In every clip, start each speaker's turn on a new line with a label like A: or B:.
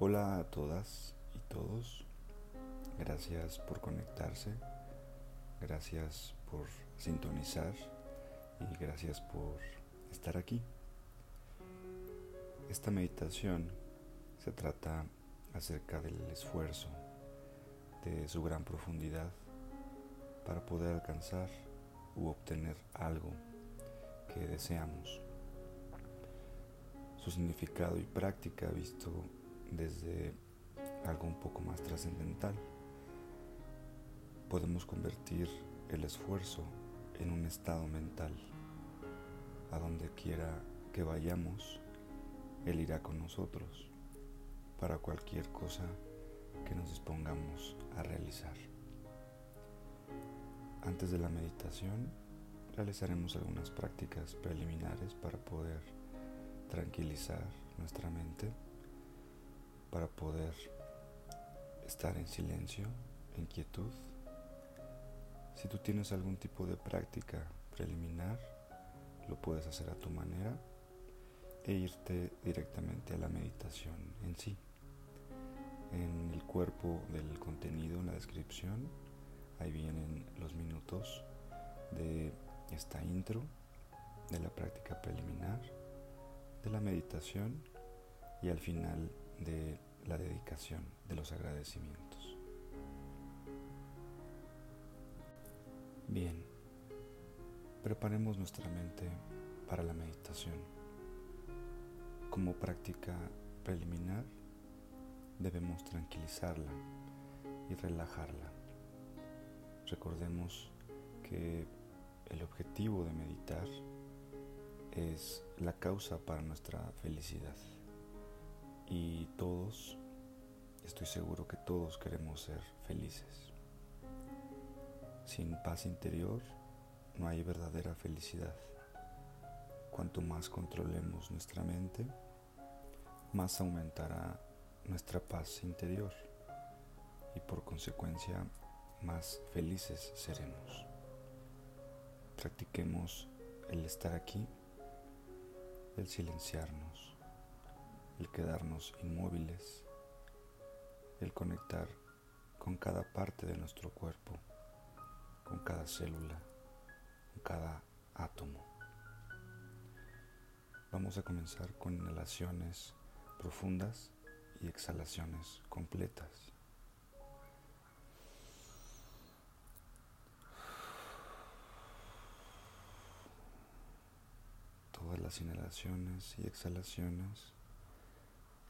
A: Hola a todas y todos. Gracias por conectarse. Gracias por sintonizar y gracias por estar aquí. Esta meditación se trata acerca del esfuerzo, de su gran profundidad para poder alcanzar u obtener algo que deseamos. Su significado y práctica visto desde algo un poco más trascendental. Podemos convertir el esfuerzo en un estado mental. A donde quiera que vayamos, Él irá con nosotros para cualquier cosa que nos dispongamos a realizar. Antes de la meditación, realizaremos algunas prácticas preliminares para poder tranquilizar nuestra mente, para poder estar en silencio, en quietud. Si tú tienes algún tipo de práctica preliminar, lo puedes hacer a tu manera e irte directamente a la meditación en sí. En el cuerpo del contenido, en la descripción, ahí vienen los minutos de esta intro, de la práctica preliminar, de la meditación y al final de la dedicación, de los agradecimientos. Bien, preparemos nuestra mente para la meditación. Como práctica preliminar, debemos tranquilizarla y relajarla. Recordemos que el objetivo de meditar es la causa para nuestra felicidad. Y todos, estoy seguro que todos queremos ser felices. Sin paz interior no hay verdadera felicidad. Cuanto más controlemos nuestra mente, más aumentará nuestra paz interior y por consecuencia más felices seremos. Practiquemos el estar aquí, el silenciarnos, el quedarnos inmóviles, el conectar con cada parte de nuestro cuerpo, con cada célula, con cada átomo. Vamos a comenzar con inhalaciones profundas y exhalaciones completas. Todas las inhalaciones y exhalaciones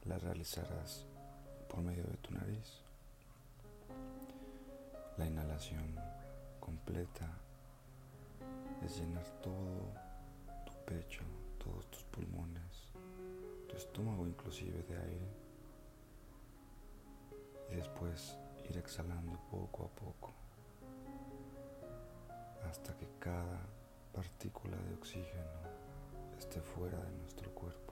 A: las realizarás por medio de tu nariz. La inhalación completa es llenar todo tu pecho, todos tus pulmones, tu estómago inclusive de aire y después ir exhalando poco a poco hasta que cada partícula de oxígeno esté fuera de nuestro cuerpo.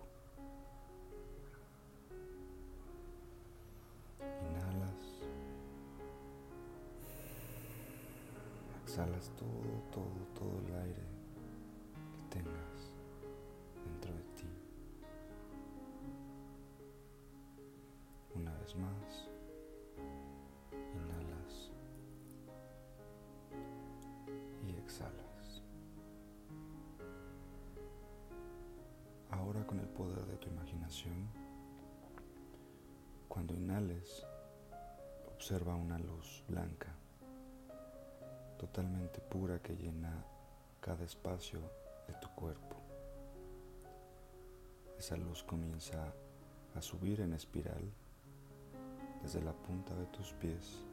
A: Exhalas todo, todo, todo el aire que tengas dentro de ti. Una vez más. Inhalas y exhalas. Ahora con el poder de tu imaginación, cuando inhales, observa una luz blanca, totalmente pura que llena cada espacio de tu cuerpo. Esa luz comienza a subir en espiral desde la punta de tus pies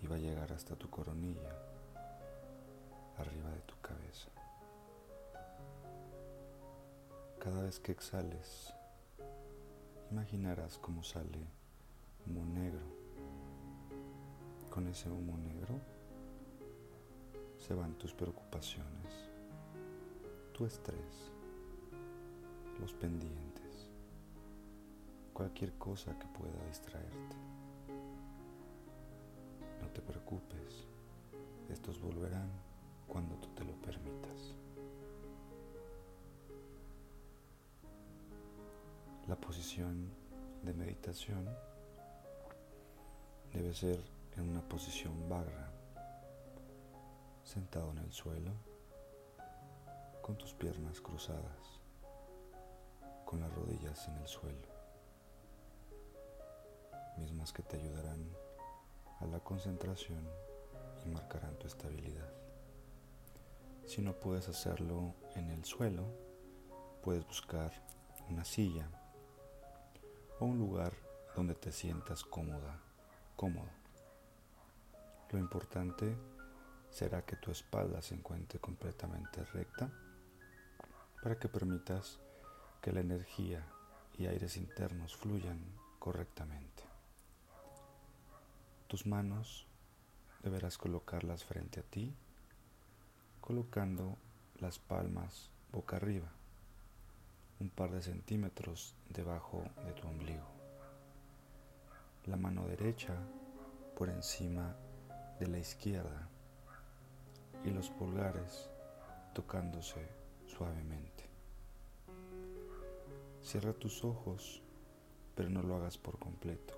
A: y va a llegar hasta tu coronilla, arriba de tu cabeza. Cada vez que exhales, imaginarás cómo sale humo negro. Con ese humo negro se van tus preocupaciones, tu estrés, los pendientes, cualquier cosa que pueda distraerte. No te preocupes, estos volverán cuando tú te lo permitas. La posición de meditación debe ser en una posición vaga, sentado en el suelo, con tus piernas cruzadas, con las rodillas en el suelo, mismas que te ayudarán a la concentración y marcarán tu estabilidad. Si no puedes hacerlo en el suelo, puedes buscar una silla o un lugar donde te sientas cómoda, cómodo. Lo importante será que tu espalda se encuentre completamente recta para que permitas que la energía y aires internos fluyan correctamente. Tus manos deberás colocarlas frente a ti, colocando las palmas boca arriba, un par de centímetros debajo de tu ombligo. La mano derecha por encima de la izquierda y los pulgares tocándose suavemente. Cierra tus ojos, pero no lo hagas por completo.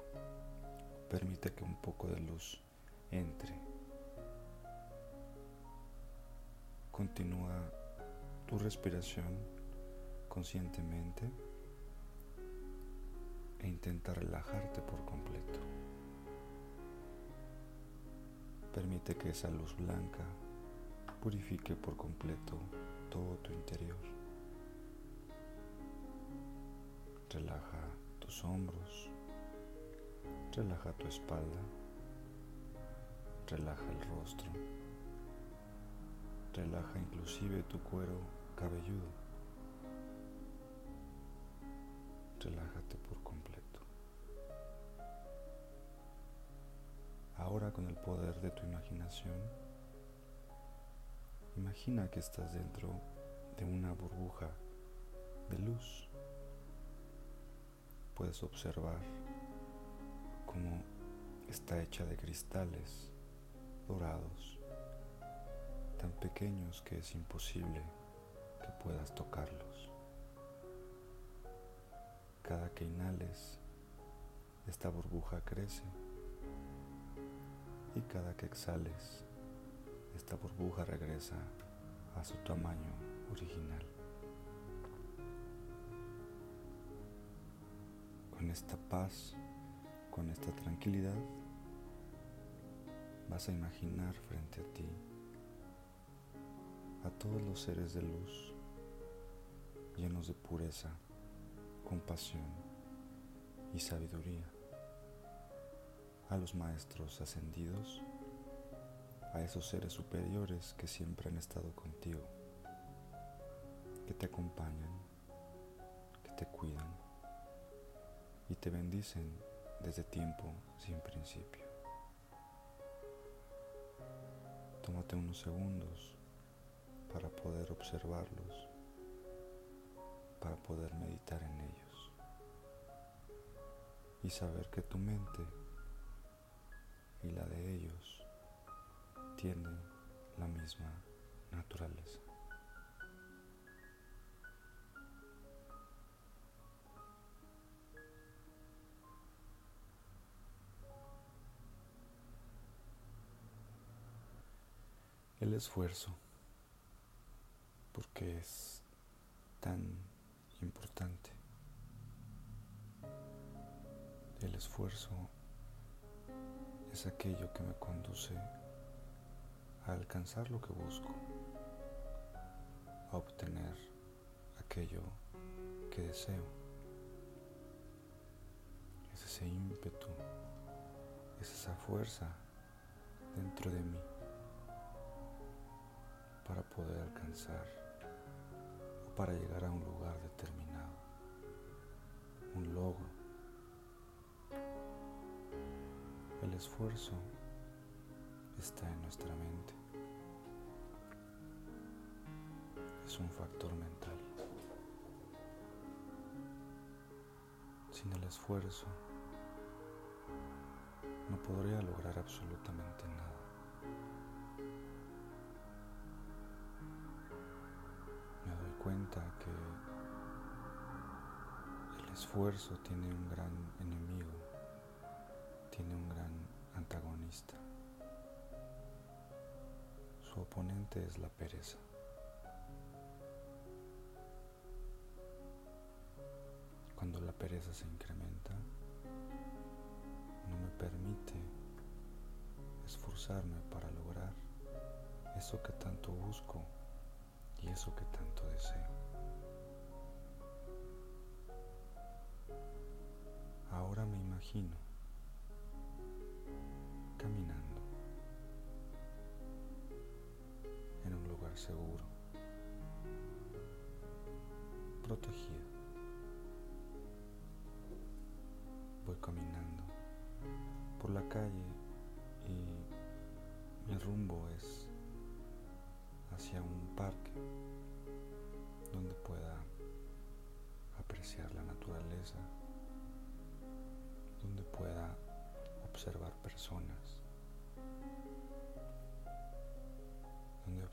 A: Permite que un poco de luz entre. Continúa tu respiración conscientemente e intenta relajarte por completo. Permite que esa luz blanca purifique por completo todo tu interior. Relaja tus hombros, relaja tu espalda, relaja el rostro, relaja inclusive tu cuero cabelludo. Relájate por completo. Ahora con el poder de tu imaginación, Imagina que estás dentro de una burbuja de luz. Puedes observar cómo está hecha de cristales dorados, tan pequeños que es imposible que puedas tocarlos. Cada que inhales, esta burbuja crece y cada que exhales, esta burbuja regresa a su tamaño original. Con esta paz, con esta tranquilidad, vas a imaginar frente a ti a todos los seres de luz llenos de pureza, compasión y sabiduría, a los maestros ascendidos a esos seres superiores que siempre han estado contigo, que te acompañan, que te cuidan y te bendicen desde tiempo sin principio. Tómate unos segundos para poder observarlos, para poder meditar en ellos y saber que tu mente y la de ellos tienen la misma naturaleza. El esfuerzo, porque es tan importante. El esfuerzo es aquello que me conduce a alcanzar lo que busco, a obtener aquello que deseo. Es ese ímpetu, es esa fuerza dentro de mí para poder alcanzar o para llegar a un lugar determinado, un logro. Esfuerzo está en nuestra mente. Es un factor mental. Sin el esfuerzo no podría lograr absolutamente nada. Me doy cuenta que el esfuerzo tiene un gran enemigo, Su oponente es la pereza. Cuando la pereza se incrementa, no me permite esforzarme para lograr eso que tanto busco y eso que tanto deseo. Ahora me imagino seguro, protegido. Voy caminando por la calle y mi rumbo es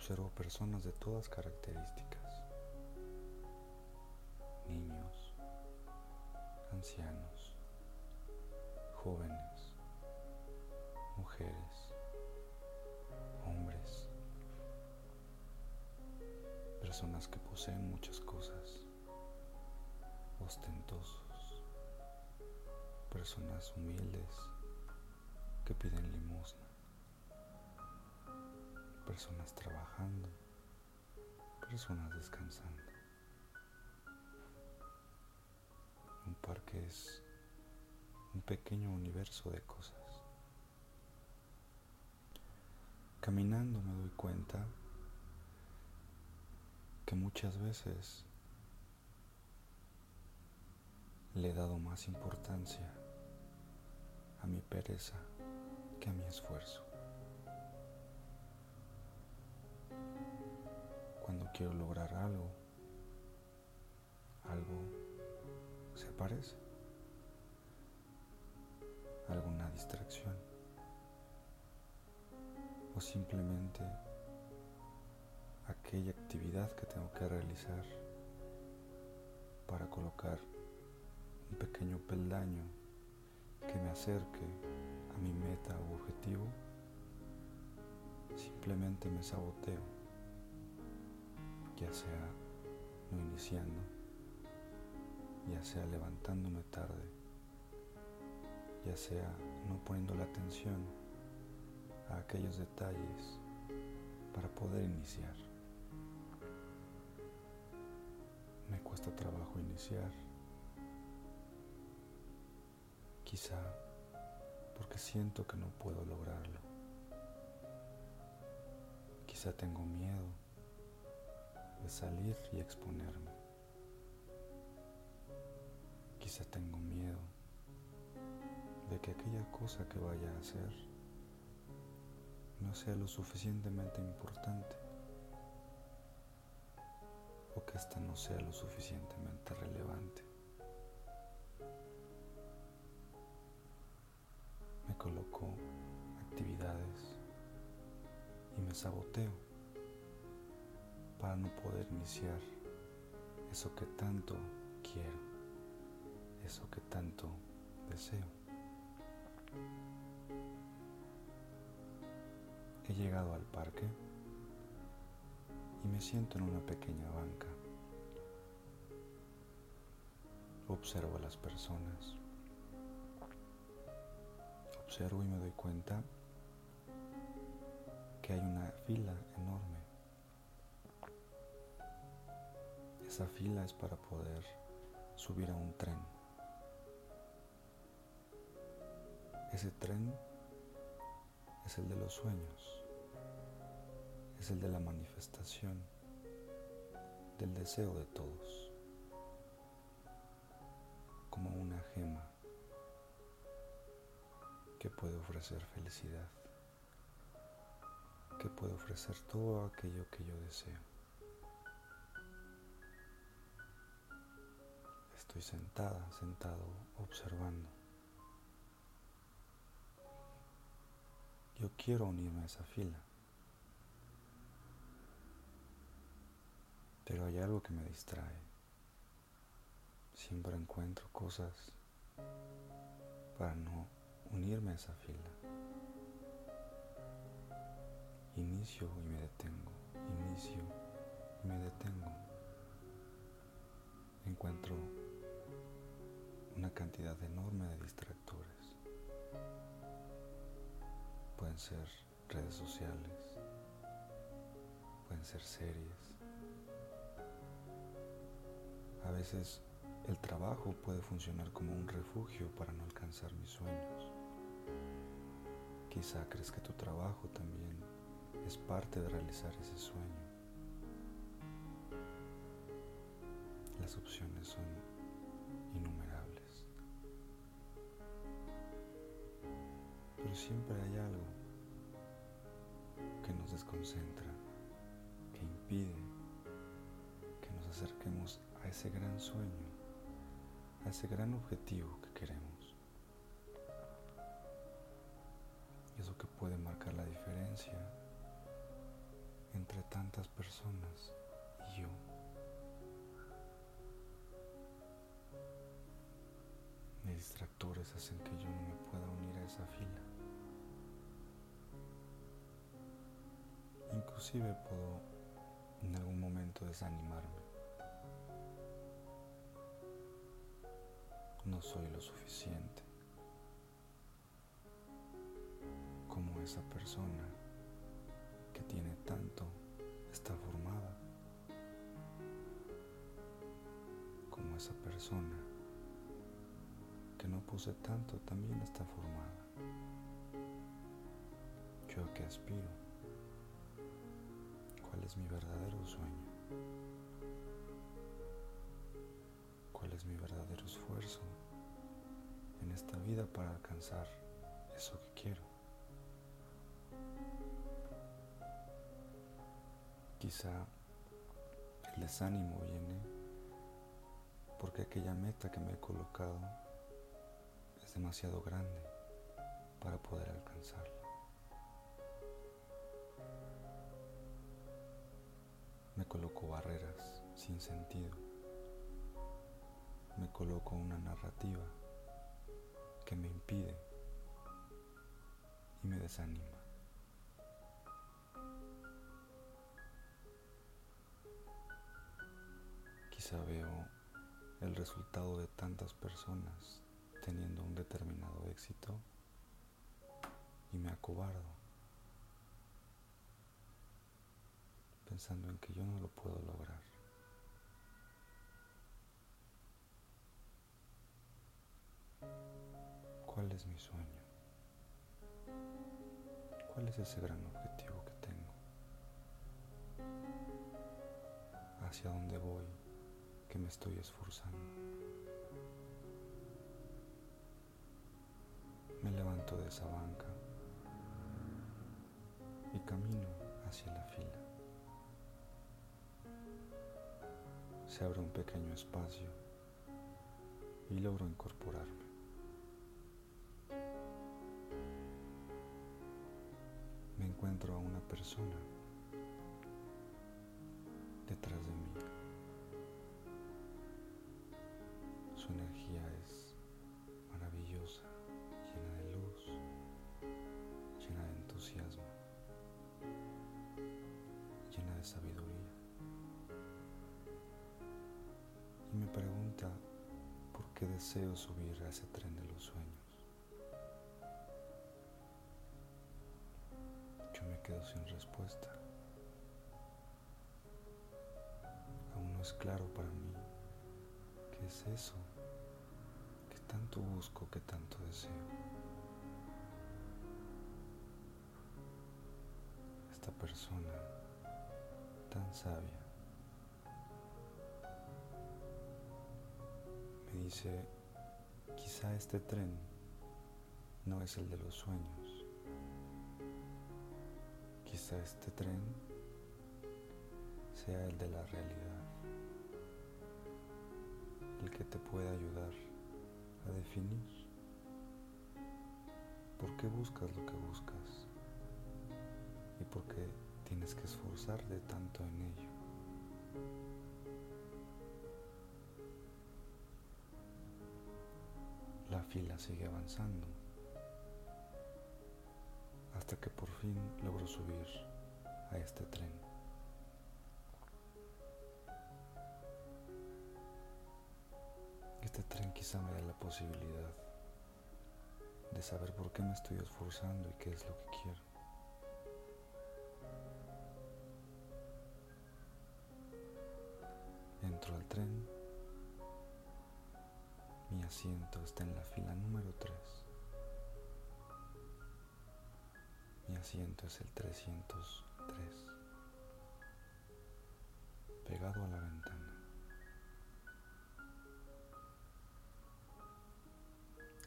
A: observo personas de todas características, niños, ancianos, jóvenes, mujeres, hombres, personas que poseen muchas cosas, ostentosos, personas humildes que piden limosna, personas trabajando, personas descansando. Un parque es un pequeño universo de cosas. Caminando me doy cuenta que muchas veces le he dado más importancia a mi pereza que a mi esfuerzo. Cuando quiero lograr algo, algo se parece, alguna distracción. O simplemente aquella actividad que tengo que realizar para colocar un pequeño peldaño que me acerque a mi meta o objetivo, simplemente me saboteo, ya sea no iniciando, ya sea levantándome tarde, ya sea no poniendo la atención a aquellos detalles para poder iniciar. Me cuesta trabajo iniciar. Quizá porque siento que no puedo lograrlo. Quizá tengo miedo de salir y exponerme. Quizá tengo miedo de que aquella cosa que vaya a hacer no sea lo suficientemente importante o que ésta no sea lo suficientemente relevante. Me coloco actividades y me saboteo para no poder iniciar eso que tanto quiero, eso que tanto deseo. He llegado al parque y me siento en una pequeña banca. Observo a las personas. Observo y me doy cuenta que hay una fila enorme. Esa fila es para poder subir a un tren. Ese tren es el de los sueños es el de la manifestación del deseo de todos, como una gema que puede ofrecer felicidad, que puede ofrecer todo aquello que yo deseo. Estoy sentada, sentado, observando. Yo quiero unirme a esa fila. Pero hay algo que me distrae. siempre encuentro cosas para no unirme a esa fila. Inicio y me detengo, inicio y me detengo. Encuentro una cantidad enorme de distractores. Pueden ser redes sociales, pueden ser series. A veces el trabajo puede funcionar como un refugio para no alcanzar mis sueños. Quizá crees que tu trabajo también es parte de realizar ese sueño. Las opciones son siempre hay algo que nos desconcentra, que impide que nos acerquemos a ese gran sueño, a ese gran objetivo que queremos. Y eso que puede marcar la diferencia entre tantas personas y yo. Mis distractores hacen que yo no me pueda unir a esa fila. Inclusive puedo en algún momento desanimarme. No soy lo suficiente como esa persona que tiene tanto está formada como esa persona que no puse tanto también está formada. Yo a qué aspiro, es mi verdadero sueño, cuál es mi verdadero esfuerzo en esta vida para alcanzar eso que quiero. Quizá el desánimo viene porque aquella meta que me he colocado es demasiado grande para poder alcanzarla. Me coloco barreras sin sentido. Me coloco una narrativa que me impide y me desanima. Quizá veo el resultado de tantas personas teniendo un determinado éxito y me acobardo pensando en que yo no lo puedo lograr. ¿Cuál es mi sueño? ¿Cuál es ese gran objetivo que tengo? ¿Hacia dónde voy? que me estoy esforzando. Me levanto de esa banca y camino Se abre un pequeño espacio y logro incorporarme. Me encuentro a una persona detrás de mí. Su energía qué deseo subir a ese tren de los sueños. Yo me quedo sin respuesta. Aún no es claro para mí qué es eso tanto busco, que tanto deseo. Esta persona tan sabia dice, quizá este tren no es el de los sueños. Quizá este tren sea el de la realidad, el que te puede ayudar a definir por qué buscas lo que buscas y por qué tienes que esforzarte tanto en ello. La fila sigue avanzando hasta que por fin logro subir a este tren. Este tren quizá me dé la posibilidad de saber por qué me estoy esforzando y qué es lo que quiero. Entro al tren. Mi asiento está en la fila número 3. Mi asiento es el 303, pegado a la ventana.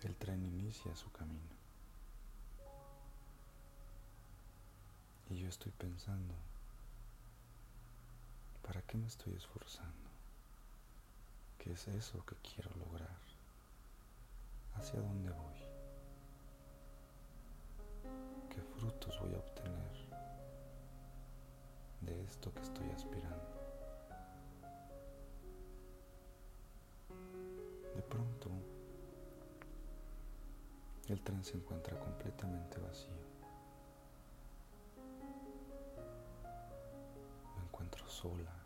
A: El tren inicia su camino. Y yo estoy pensando, ¿para qué me estoy esforzando? ¿Qué es eso que quiero lograr? ¿Hacia dónde voy? ¿Qué frutos voy a obtener de esto que estoy aspirando? De pronto, el tren se encuentra completamente vacío. Me encuentro sola,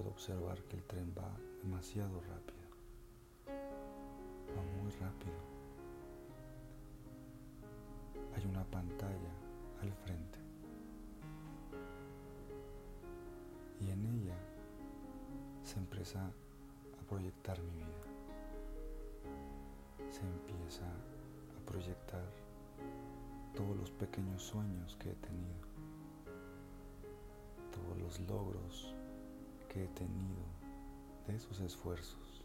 A: Puedo observar que el tren va demasiado rápido. Va muy rápido. Hay una pantalla al frente. Y en ella se empieza a proyectar mi vida se empieza a proyectar todos los pequeños sueños que he tenido, todos los logros que he tenido de esos esfuerzos.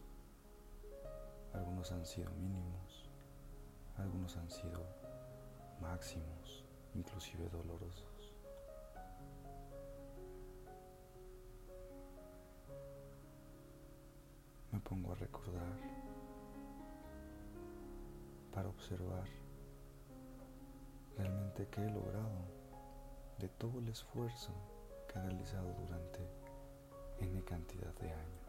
A: Algunos han sido mínimos, algunos han sido máximos, inclusive dolorosos. Me pongo a recordar para observar realmente qué he logrado de todo el esfuerzo que he realizado durante N cantidad de años.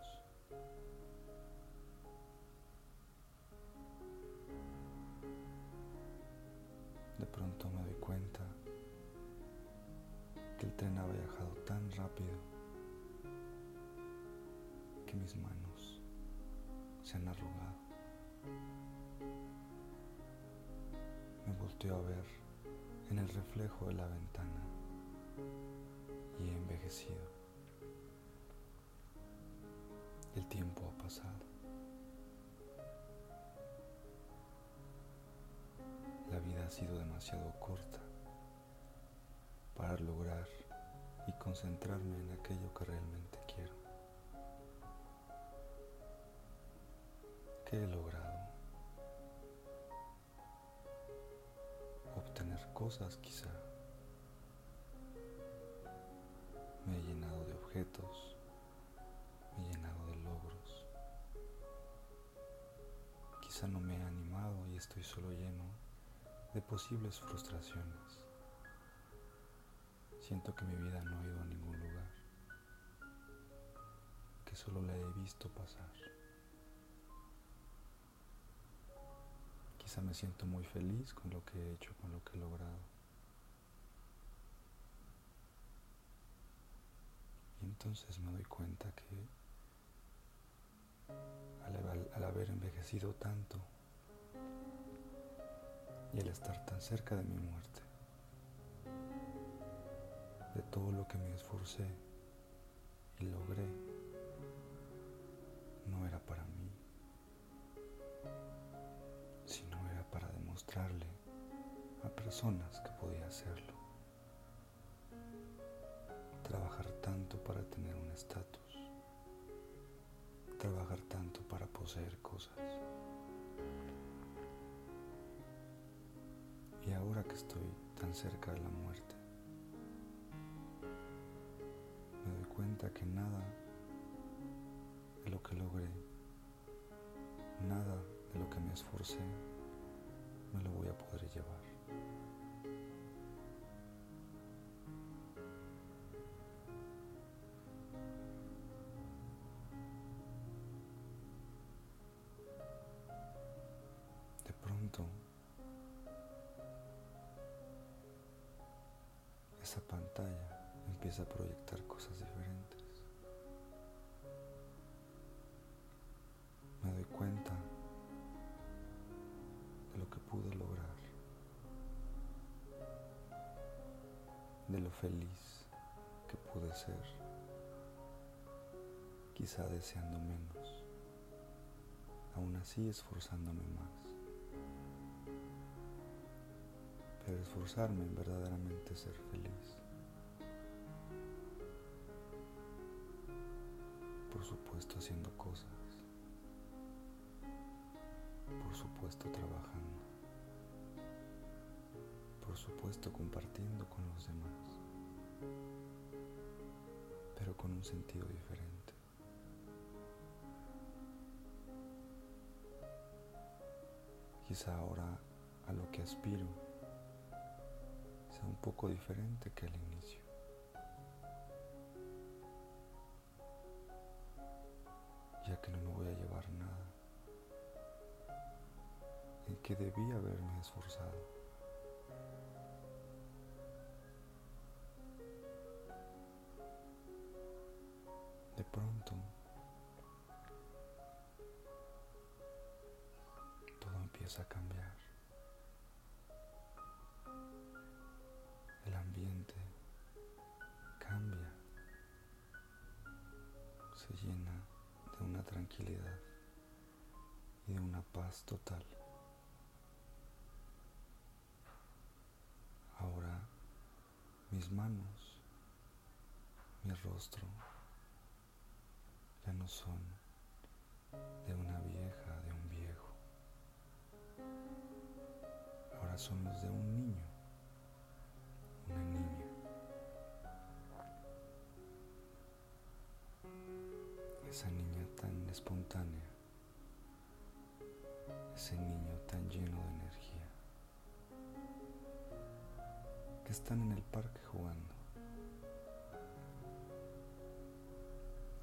A: De pronto me doy cuenta que el tren ha viajado tan rápido que mis manos se han arrugado. Me volteo a ver en el reflejo de la ventana y he envejecido. El tiempo ha pasado. La vida ha sido demasiado corta para lograr y concentrarme en aquello que realmente quiero. ¿Qué he logrado? obtener cosas quizá. Me he llenado de objetos, Quizá no me he animado y estoy solo lleno de posibles frustraciones. Siento que mi vida no ha ido a ningún lugar, que solo la he visto pasar. Quizá me siento muy feliz con lo que he hecho, con lo que he logrado. Y entonces me doy cuenta que al, haber envejecido tanto y al estar tan cerca de mi muerte, de todo lo que me esforcé y logré, no era para mí. mostrarle a personas que podía hacerlo. Trabajar tanto para tener un estatus. Trabajar tanto para poseer cosas. Y ahora que estoy tan cerca de la muerte, me doy cuenta que nada de lo que logré, nada de lo que me esforcé, me lo voy a poder llevar. A proyectar cosas diferentes. Me doy cuenta de lo que pude lograr, de lo feliz que pude ser, quizá deseando menos, aún así esforzándome más. Pero esforzarme en verdaderamente ser feliz. Por supuesto haciendo cosas. Por supuesto trabajando. Por supuesto compartiendo con los demás. Pero con un sentido diferente. Quizá ahora a lo que aspiro sea un poco diferente que al inicio. Que debí haberme esforzado. De pronto, todo empieza a cambiar. El ambiente cambia, se llena de una tranquilidad y de una paz total. Ahora mis manos, mi rostro ya no son de una vieja, de un viejo. Ahora son los de un niño, una niña. Esa niña tan espontánea, ese niño que están en el parque jugando,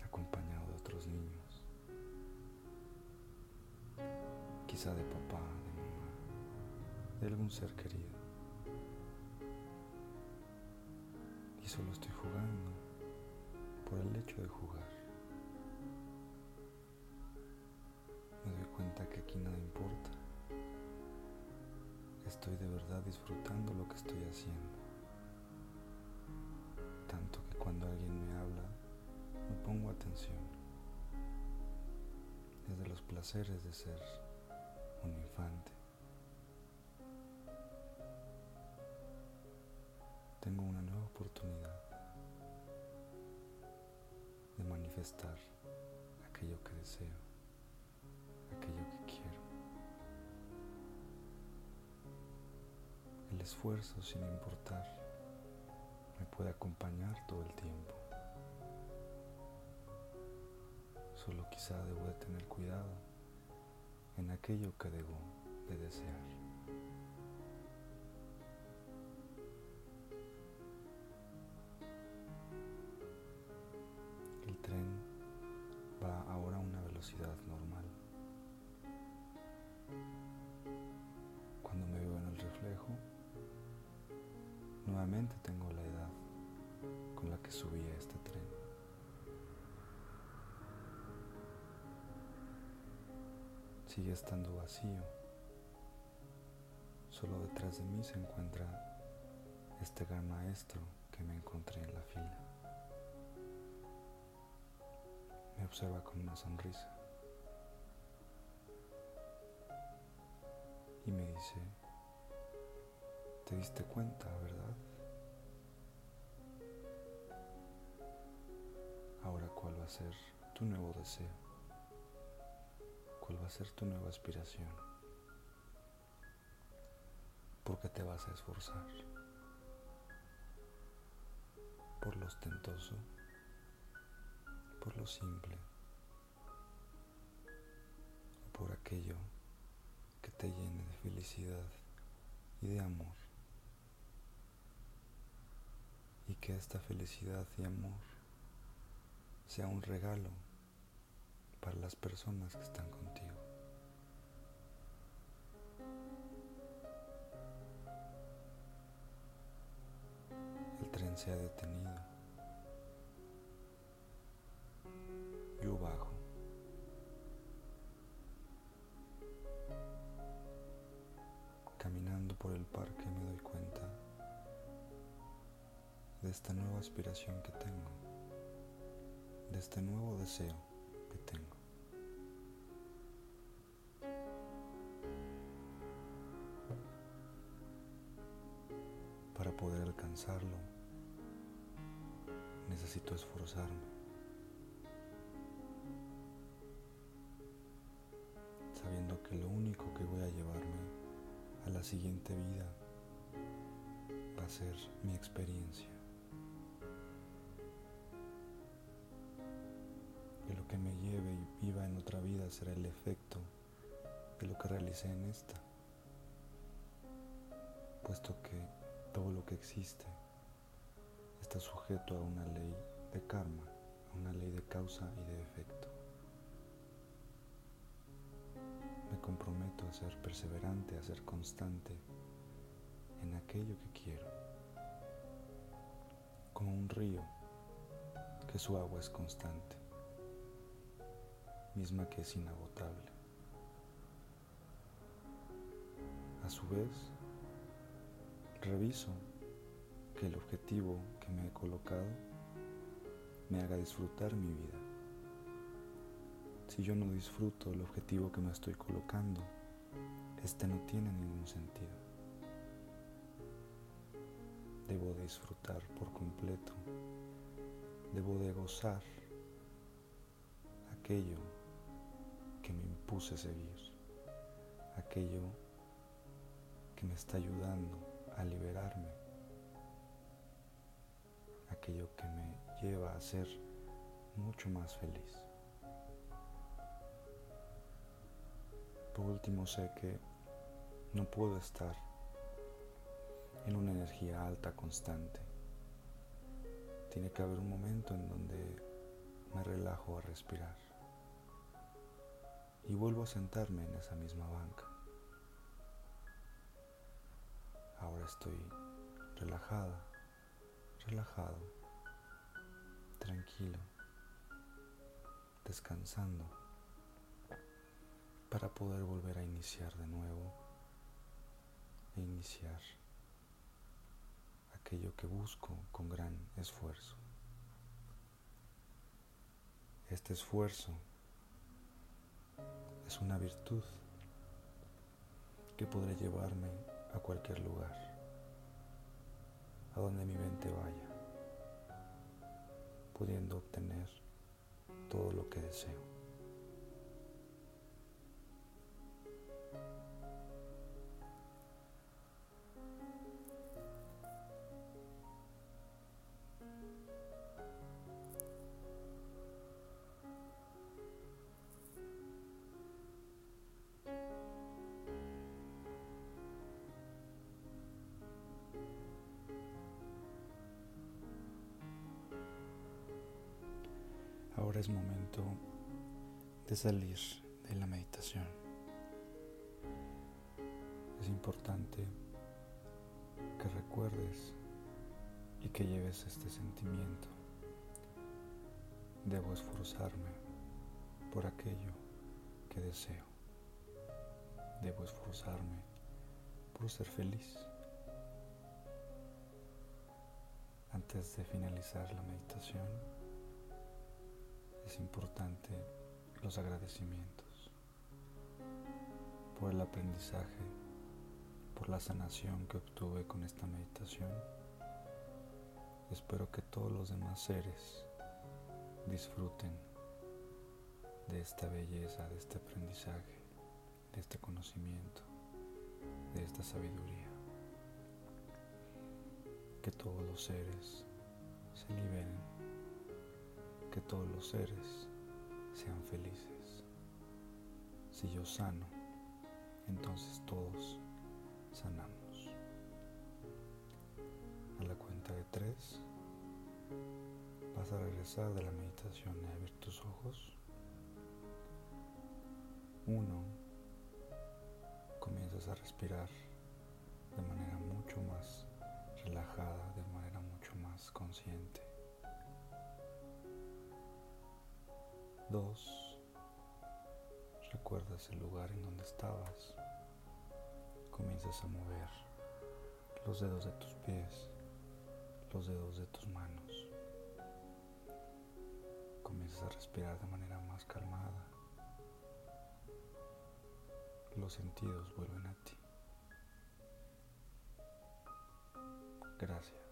A: acompañado de otros niños, quizá de papá, de mamá, de algún ser querido. Y solo estoy jugando por el hecho de jugar. Estoy de verdad disfrutando lo que estoy haciendo. Tanto que cuando alguien me habla, no pongo atención. Es de los placeres de ser un infante. Tengo una nueva oportunidad de manifestar aquello que deseo, esfuerzo, sin importar, me puede acompañar todo el tiempo. Solo quizá debo de tener cuidado en aquello que debo de desear. El tren va ahora a una velocidad normal. Tengo la edad con la que subí a este tren. Sigue estando vacío. Solo detrás de mí se encuentra este gran maestro que me encontré en la fila. Me observa con una sonrisa y me dice, te diste cuenta, ¿verdad? ¿Cuál va a ser tu nuevo deseo? ¿Cuál va a ser tu nueva aspiración? ¿Por qué te vas a esforzar? ¿Por lo ostentoso? ¿Por lo simple? ¿O por aquello que te llene de felicidad y de amor? y que esta felicidad y amor sea un regalo para las personas que están contigo. El tren se ha detenido. Yo bajo. Caminando por el parque me doy cuenta de esta nueva aspiración que tengo, de este nuevo deseo que tengo. Para poder alcanzarlo, necesito esforzarme. Sabiendo que lo único que voy a llevarme a la siguiente vida va a ser mi experiencia. Que me lleve y viva en otra vida será el efecto de lo que realicé en esta. Puesto que todo lo que existe está sujeto a una ley de karma, a una ley de causa y de efecto. Me comprometo a ser perseverante, a ser constante en aquello que quiero, como un río que su agua es constante, misma que es inagotable. A su vez, reviso que el objetivo que me he colocado me haga disfrutar mi vida. Si yo no disfruto el objetivo que me estoy colocando, este no tiene ningún sentido. Debo de disfrutar por completo, debo de gozar aquello que me impuse seguir, aquello que me está ayudando a liberarme, aquello que me lleva a ser mucho más feliz. Por último, sé que no puedo estar en una energía alta constante. Tiene que haber un momento en donde me relajo a respirar y vuelvo a sentarme en esa misma banca. Ahora estoy relajada, relajado, tranquilo, descansando para poder volver a iniciar de nuevo e iniciar aquello que busco con gran esfuerzo. Este esfuerzo es una virtud que podré llevarme a cualquier lugar, a donde mi mente vaya, pudiendo obtener todo lo que deseo. Es momento de salir de la meditación. Es importante que recuerdes y que lleves este sentimiento. Debo esforzarme por aquello que deseo. Debo esforzarme por ser feliz. Antes de finalizar la meditación, es importante los agradecimientos por el aprendizaje, por la sanación que obtuve con esta meditación. Espero que todos los demás seres disfruten de esta belleza, de este aprendizaje, de este conocimiento, de esta sabiduría. Que todos los seres se liberen que todos los seres sean felices. Si yo sano, entonces todos sanamos. A la cuenta de tres, vas a regresar de la meditación y abrir tus ojos. Uno, comienzas a respirar de manera mucho más relajada, de manera mucho más el lugar en donde estabas, comienzas a mover los dedos de tus pies, los dedos de tus manos. Comienzas a respirar de manera más calmada. Los sentidos vuelven a ti. Gracias.